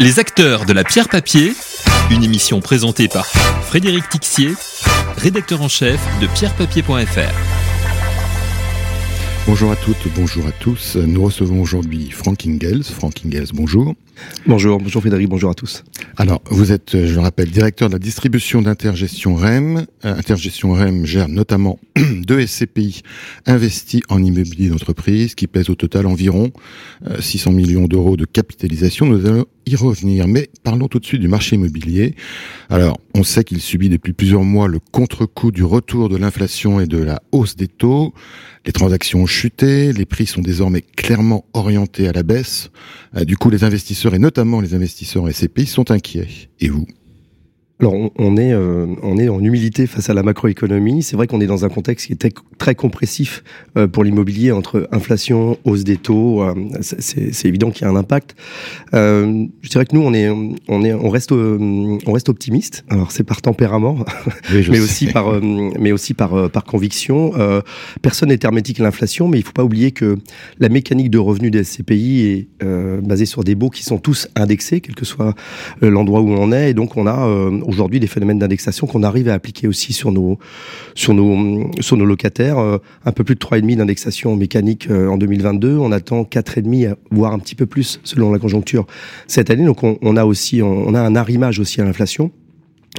Les acteurs de la pierre papier, une émission présentée par Frédéric Tixier, rédacteur en chef de pierrepapier.fr. Bonjour à toutes, bonjour à tous. Nous recevons aujourd'hui Frank Ingels. Frank Ingels, bonjour. Bonjour, bonjour Frédéric, bonjour à tous. Alors, vous êtes, je le rappelle, directeur de la distribution d'Intergestion REM. Euh, Intergestion REM gère notamment deux SCPI investis en immobilier d'entreprise qui pèsent au total environ 600 euh, millions d'euros de capitalisation. Nous allons y revenir, mais parlons tout de suite du marché immobilier. Alors, on sait qu'il subit depuis plusieurs mois le contre-coup du retour de l'inflation et de la hausse des taux. Les transactions ont chuté, les prix sont désormais clairement orientés à la baisse. Euh, du coup, les investisseurs et notamment les investisseurs SCPI sont inquiets. Et vous alors on, est euh, on est en humilité face à la macroéconomie. C'est vrai qu'on est dans un contexte qui est très compressif euh, pour l'immobilier entre inflation, hausse des taux. Euh, c'est évident qu'il y a un impact. je dirais que nous on est on est on reste on reste optimiste. Alors c'est par tempérament, mais, aussi par, mais aussi par par conviction. personne n'est hermétique à l'inflation, mais il faut pas oublier que la mécanique de revenus des SCPI est basée sur des baux qui sont tous indexés, quel que soit l'endroit où on est, et donc on a aujourd'hui des phénomènes d'indexation qu'on arrive à appliquer aussi sur nos, sur nos, sur nos locataires. Euh, un peu plus de 3,5 d'indexation mécanique euh, en 2022. On attend 4,5, voire un petit peu plus selon la conjoncture cette année. Donc on, on a aussi on a un arrimage aussi à l'inflation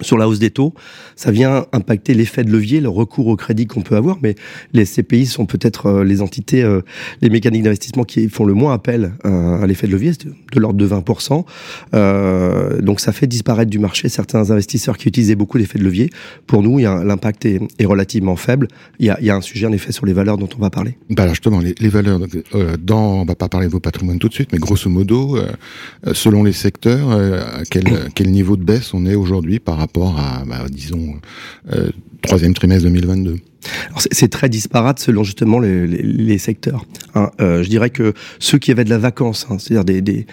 sur la hausse des taux, ça vient impacter l'effet de levier, le recours au crédit qu'on peut avoir, mais les SCPI sont peut-être euh, les entités, euh, les mécaniques d'investissement qui font le moins appel euh, à l'effet de levier, de, l'ordre de 20%. donc ça fait disparaître du marché certains investisseurs qui utilisaient beaucoup l'effet de levier. Pour nous, l'impact est, est, relativement faible. Il y, a, il y, a, un sujet en effet sur les valeurs dont on va parler. Bah alors justement, les, les valeurs, dans, on va pas parler de vos patrimoines tout de suite, mais grosso modo, selon les secteurs, à quel, quel niveau de baisse on est aujourd'hui par rapport à, bah, disons, euh, troisième trimestre 2022 c'est très disparate selon justement les, secteurs. Hein. Euh, je dirais que ceux qui avaient de la vacance, hein, c'est-à-dire des, des,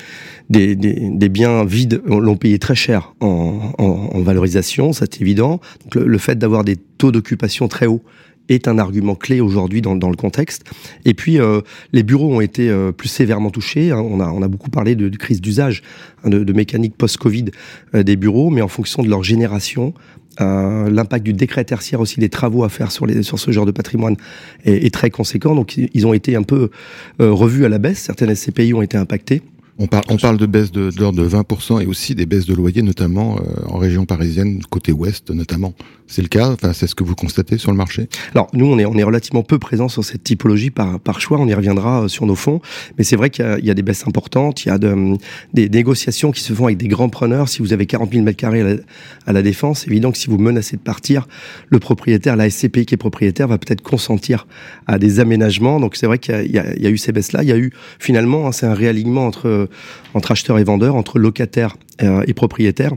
des, des, biens vides, l'ont payé très cher en, en, en valorisation, c'est évident. Donc le, le fait d'avoir des taux d'occupation très hauts est un argument clé aujourd'hui dans, dans, le contexte. Et puis, euh, les bureaux ont été euh, plus sévèrement touchés. Hein. On, a, on a beaucoup parlé de, de crise d'usage, hein, de, de, mécanique post-Covid euh, des bureaux, mais en fonction de leur génération, euh, l'impact du décret tertiaire aussi des travaux à faire sur, les, sur ce genre de patrimoine est, est très conséquent. Donc, ils ont été un peu revus à la baisse. Certaines SCPI ont été impactées. On, parle, on parle de baisse d'ordre de, de 20% et aussi des baisses de loyers, notamment euh, en région parisienne, côté ouest notamment. C'est le cas? Enfin, c'est ce que vous constatez sur le marché? Alors, nous, on est, on est relativement peu présents sur cette typologie par, par choix. On y reviendra euh, sur nos fonds. Mais c'est vrai qu'il y, a des baisses importantes. Il y a de, des négociations qui se font avec des grands preneurs. Si vous avez 40 000 mètres carrés à la, défense, évident que si vous menacez de partir, le propriétaire, la SCPI qui est propriétaire, va peut-être consentir à des aménagements. Donc, c'est vrai qu'il y, y, y, a eu ces baisses-là. Il y a eu, finalement, hein, c'est un réalignement entre entre acheteurs et vendeurs, entre locataires euh, et propriétaires.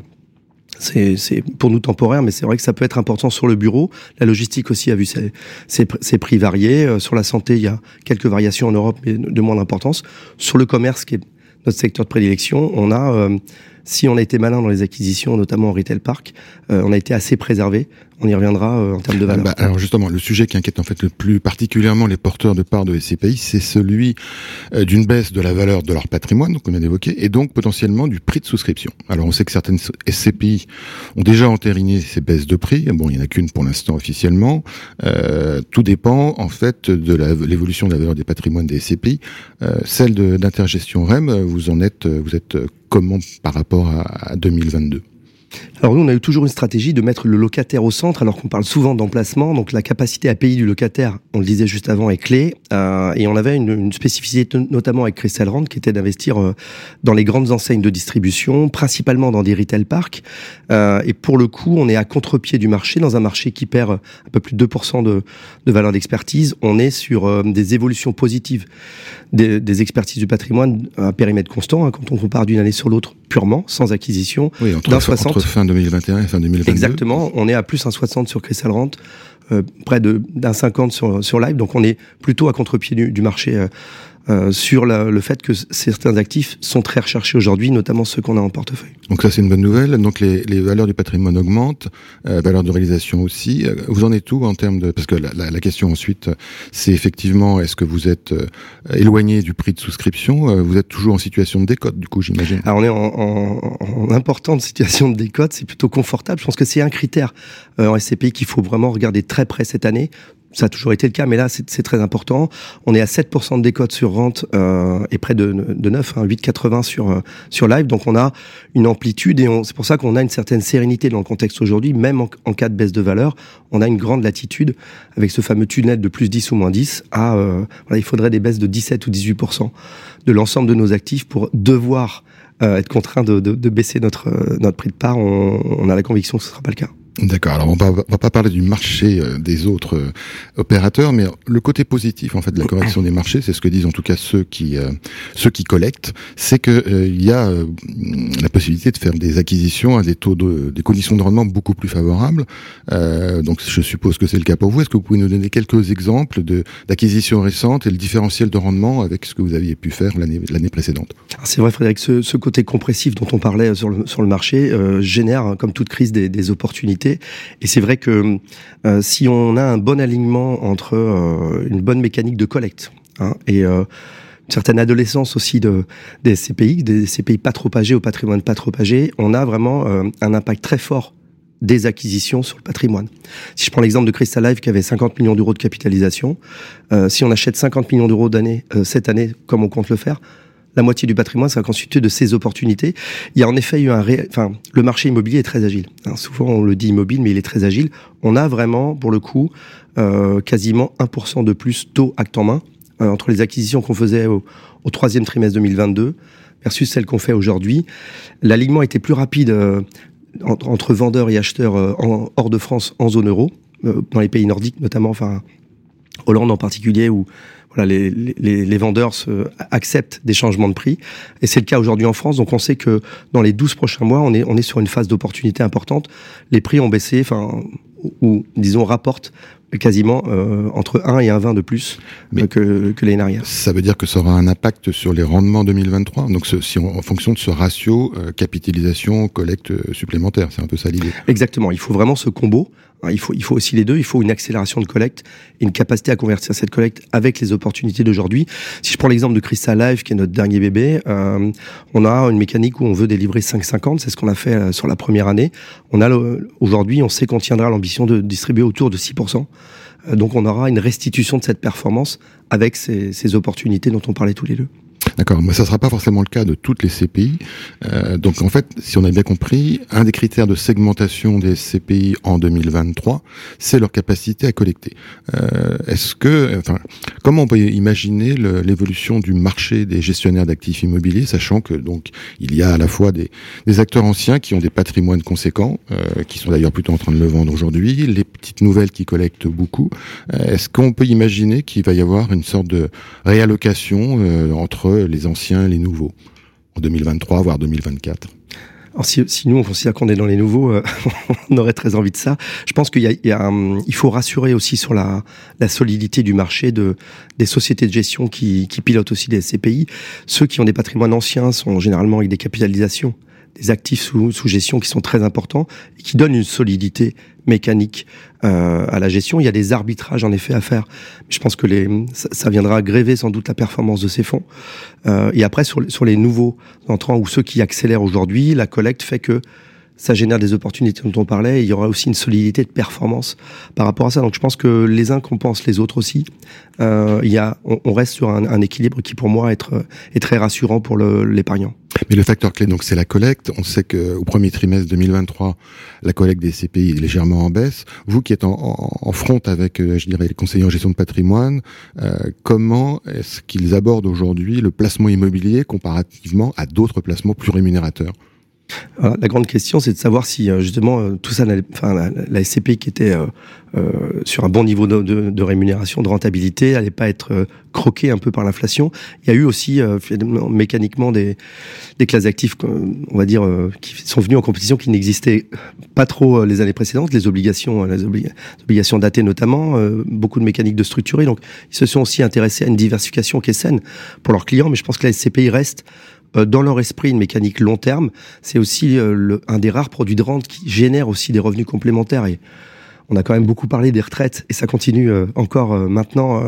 C'est pour nous temporaire, mais c'est vrai que ça peut être important sur le bureau. La logistique aussi a vu ses, prix varier. Euh, sur la santé, il y a quelques variations en Europe, mais de moindre importance. Sur le commerce, qui est notre secteur de prédilection, on a, euh, si on a été malin dans les acquisitions, notamment en retail park, euh, on a été assez préservé on y reviendra euh, en termes de valeur. Bah, alors justement, le sujet qui inquiète en fait le plus particulièrement les porteurs de parts de SCPI, c'est celui euh, d'une baisse de la valeur de leur patrimoine, donc on vient d'évoquer, et donc potentiellement du prix de souscription. Alors on sait que certaines SCPI ont déjà entériné ces baisses de prix. Bon, il n'y en a qu'une pour l'instant officiellement. Euh, tout dépend en fait de l'évolution de la valeur des patrimoines des SCPI. Euh, celle d'intergestion REM, vous en êtes, vous êtes comment par rapport à, à 2022 alors nous, on a eu toujours une stratégie de mettre le locataire au centre, alors qu'on parle souvent d'emplacement. Donc la capacité à payer du locataire, on le disait juste avant, est clé. Euh, et on avait une, une, spécificité, notamment avec Crystal Rand, qui était d'investir euh, dans les grandes enseignes de distribution, principalement dans des retail parks. Euh, et pour le coup, on est à contre-pied du marché, dans un marché qui perd un peu plus de 2% de, de valeur d'expertise. On est sur euh, des évolutions positives des, des, expertises du patrimoine à périmètre constant, hein, quand on compare d'une année sur l'autre purement, sans acquisition. Oui, entre, 60, fin 2021 et fin 2022. Exactement, on est à plus un 60 sur Crystal Rent, euh, près d'un 50 sur, sur Live, donc on est plutôt à contre-pied du, du, marché euh, sur le fait que certains actifs sont très recherchés aujourd'hui, notamment ceux qu'on a en portefeuille. Donc ça c'est une bonne nouvelle. Donc les, les valeurs du patrimoine augmentent, euh, valeurs de réalisation aussi. Euh, vous en êtes où en termes de parce que la, la, la question ensuite c'est effectivement est-ce que vous êtes euh, éloigné du prix de souscription Vous êtes toujours en situation de décote du coup j'imagine? Alors on est en, en, en, importante situation de décote, c'est plutôt confortable. Je pense que c'est un critère en SCPI qu'il faut vraiment regarder très près cette année ça a toujours été le cas, mais là, c'est très important. On est à 7% de décote sur rente euh, et près de, de 9, hein, 8,80 sur euh, sur live. Donc, on a une amplitude et c'est pour ça qu'on a une certaine sérénité dans le contexte aujourd'hui, même en, cas de baisse de valeur. On a une grande latitude avec ce fameux tunnel de plus 10 ou moins 10 à... Euh, voilà, il faudrait des baisses de 17 ou 18% de l'ensemble de nos actifs pour devoir euh, être contraint de, de, de, baisser notre, notre prix de part. On, on a la conviction que ce ne sera pas le cas. D'accord. Alors on va, va pas parler du marché euh, des autres euh, opérateurs, mais le côté positif en fait de la correction des marchés, c'est ce que disent en tout cas ceux qui euh, ceux qui collectent, c'est que il y a la possibilité de faire des acquisitions à des taux de des conditions de rendement beaucoup plus favorables. donc je suppose que c'est le cas pour vous. Est-ce que vous pouvez nous donner quelques exemples de d'acquisitions récentes et le différentiel de rendement avec ce que vous aviez pu faire l'année l'année précédente? C'est vrai, Frédéric. Ce, côté compressif dont on parlait sur le sur le marché génère, comme toute crise, des opportunités et c'est vrai que euh, si on a un bon alignement entre euh, une bonne mécanique de collecte hein, et euh, une certaine adolescence aussi de, des CPI, des CPI pas trop âgés, au patrimoine pas trop âgé, on a vraiment un impact très fort des acquisitions sur le patrimoine. Si je prends l'exemple de Crystal Life qui avait 50 millions d'euros de capitalisation, si on achète 50 millions d'euros d'année cette année, comme on compte le faire, la moitié du patrimoine sera constitué de ces opportunités. Il y a en effet eu un, ré... enfin, le marché immobilier est très agile. Hein, souvent on le dit immobile, mais il est très agile. On a vraiment, pour le coup, euh, quasiment 1% de plus taux acte en main euh, entre les acquisitions qu'on faisait au, troisième trimestre 2022 versus celles qu'on fait aujourd'hui. L'alignement était plus rapide euh, entre, vendeurs et acheteurs hors de France en zone euro, dans les pays nordiques notamment, Hollande en particulier, où voilà, les, les, les vendeurs se, acceptent des changements de prix. Et c'est le cas aujourd'hui en France. Donc on sait que dans les 12 prochains mois, on est, on est sur une phase d'opportunité importante. Les prix ont baissé, enfin, ou disons rapportent quasiment euh, entre 1 et 1,20 de plus Mais que, que l'année dernière. Ça veut dire que ça aura un impact sur les rendements 2023 Donc ce, si on, en fonction de ce ratio euh, capitalisation, collecte euh, supplémentaire, c'est un peu ça l'idée. Exactement, il faut vraiment ce combo il faut, il faut aussi les deux. Il faut une accélération de collecte et une capacité à convertir cette collecte avec les opportunités d'aujourd'hui. Si je prends l'exemple de Crystal Life, qui est notre dernier bébé, euh, on a une mécanique où on veut délivrer 5,50. C'est ce qu'on a fait euh, sur la première année. On a aujourd'hui, on sait qu'on tiendra l'ambition de distribuer autour de 6%. Euh, donc on aura une restitution de cette performance avec ces, ces opportunités dont on parlait tous les deux. D'accord, mais ça ne sera pas forcément le cas de toutes les CPI. Euh, donc en fait, si on a bien compris, un des critères de segmentation des CPI en 2023, c'est leur capacité à collecter. Euh, Est-ce que, enfin, comment on peut imaginer l'évolution du marché des gestionnaires d'actifs immobiliers, sachant que donc il y a à la fois des, acteurs anciens qui ont des patrimoines conséquents, euh, qui sont d'ailleurs plutôt en train de le vendre aujourd'hui, les petites nouvelles qui collectent beaucoup. Euh, est-ce qu'on peut imaginer qu'il va y avoir une sorte de réallocation euh, entre les anciens les nouveaux en 2023, voire 2024 alors si, si, nous on considère qu'on est dans les nouveaux, euh, on aurait très envie de ça. Je pense qu'il faut rassurer aussi sur la, la, solidité du marché de des sociétés de gestion qui, qui pilotent aussi des SCPI. Ceux qui ont des patrimoines anciens sont généralement avec des capitalisations des actifs sous, sous, gestion qui sont très importants et qui donnent une solidité mécanique euh, à la gestion. Il y a des arbitrages en effet à faire. Je pense que les, ça, viendra gréver sans doute la performance de ces fonds. Euh, et après sur, sur les nouveaux entrants ou ceux qui accélèrent aujourd'hui, la collecte fait que ça génère des opportunités dont on parlait. Et il y aura aussi une solidité de performance par rapport à ça. Donc je pense que les uns compensent les autres aussi. Euh, il y a, on, on reste sur un, un, équilibre qui pour moi est, est très rassurant pour l'épargnant. Mais le facteur clé, donc, c'est la collecte. On sait que au premier trimestre 2023, la collecte des CPI est légèrement en baisse. Vous qui êtes en front avec, euh, je dirais, les conseillers en gestion de patrimoine, euh, comment est-ce qu'ils abordent aujourd'hui le placement immobilier comparativement à d'autres placements plus rémunérateurs? La grande question, c'est de savoir si euh, justement euh, tout ça, enfin, la, la, SCPI qui était euh, euh, sur un bon niveau de, rémunération, de rentabilité, n'allait pas être croquée un peu par l'inflation. Il y a eu aussi mécaniquement des, classes d'actifs, on va dire, qui sont venues en compétition qui n'existaient pas trop les années précédentes, les obligations, les obligations datées notamment, beaucoup de mécaniques de structurer. Donc, ils se sont aussi intéressés à une diversification qui est saine pour leurs clients, mais je pense que la SCPI reste euh, dans leur esprit une mécanique long terme. C'est aussi euh, le, un des rares produits de rente qui génère aussi des revenus complémentaires. Et on a quand même beaucoup parlé des retraites et ça continue euh, encore maintenant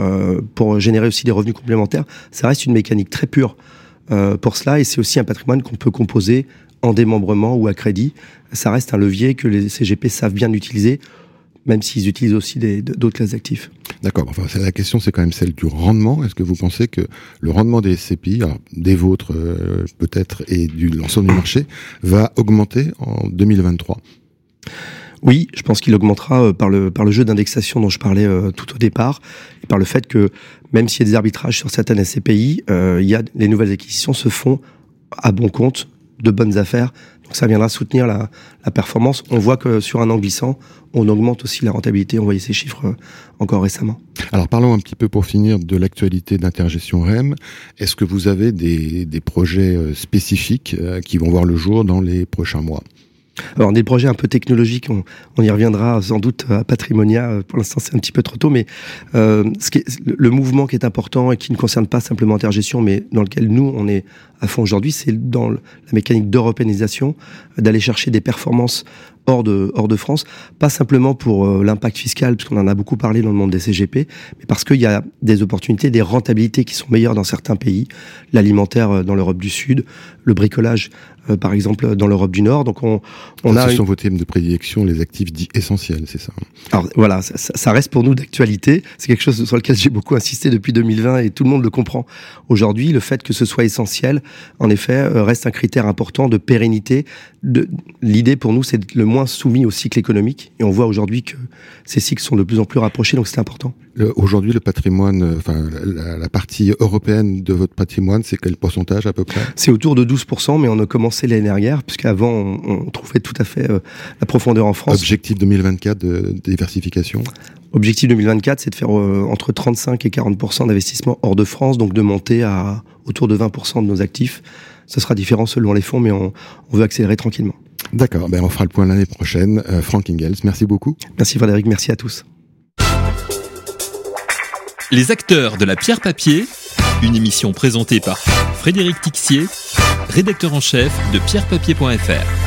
pour générer aussi des revenus complémentaires. Ça reste une mécanique très pure pour cela et c'est aussi un patrimoine qu'on peut composer en démembrement ou à crédit. Ça reste un levier que les CGP savent bien utiliser même s'ils utilisent aussi d'autres classes d'actifs. D'accord. Enfin, la question, c'est quand même celle du rendement. Est-ce que vous pensez que le rendement des SCPI, des vôtres euh, peut-être, et du l'ensemble du marché, va augmenter en 2023 oui, je pense qu'il augmentera euh, par le par le jeu d'indexation dont je parlais euh, tout au départ et par le fait que même s'il y a des arbitrages sur certaines SCPI, il y a les nouvelles acquisitions se font à bon compte, de bonnes affaires ça viendra soutenir la, performance. On voit que sur un an glissant, on augmente aussi la rentabilité. On voyait ces chiffres euh, encore récemment. Alors parlons un petit peu pour finir de l'actualité d'intergestion REM. Est-ce que vous avez des, des projets euh, spécifiques euh, qui vont voir le jour dans les prochains mois? Alors des projets un peu technologiques, on, on, y reviendra sans doute à Patrimonia. Pour l'instant, c'est un petit peu trop tôt, mais euh, ce qui est, le mouvement qui est important et qui ne concerne pas simplement Intergestion, mais dans lequel nous on est à fond aujourd'hui, c'est dans la mécanique d'européanisation, d'aller chercher des performances hors de, hors de France, pas simplement pour euh, l'impact fiscal, puisqu'on en a beaucoup parlé dans le monde des CGP, mais parce qu'il y a des opportunités, des rentabilités qui sont meilleures dans certains pays, l'alimentaire euh, dans l'Europe du Sud, le bricolage euh, par exemple dans l'Europe du Nord. Donc on, on a. Ce sont vos thèmes de prédilection, les actifs dits essentiels, c'est ça Alors voilà, ça, ça reste pour nous d'actualité. C'est quelque chose sur lequel j'ai beaucoup insisté depuis 2020 et tout le monde le comprend. Aujourd'hui, le fait que ce soit essentiel, en effet, reste un critère important de pérennité. L'idée pour nous, c'est le moins soumis au cycle économique. Et on voit aujourd'hui que ces cycles sont de plus en plus rapprochés, donc c'est important. Aujourd'hui, le patrimoine, euh, enfin la, partie européenne de votre patrimoine, c'est quel pourcentage à peu près? C'est autour de 12%, mais on a commencé l'année dernière, puisqu'avant on, on trouvait tout à fait euh, la profondeur en France. Objectif 2024 de diversification? Objectif 2024, c'est de faire euh, entre 35 et 40% d'investissement hors de France, donc de monter à autour de 20% de nos actifs. Ce sera différent selon les fonds, mais on, on veut accélérer tranquillement. D'accord, ben on fera le point l'année prochaine. Euh, Frank Ingels, merci beaucoup. Merci Frédéric, merci à tous. Les acteurs de la pierre papier, une émission présentée par Frédéric Tixier, rédacteur en chef de pierrepapier.fr.